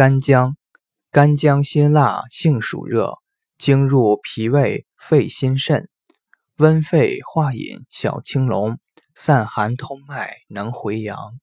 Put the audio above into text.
干姜干姜辛辣性属热经入脾胃肺心肾温肺化饮小青龙散寒通脉能回阳。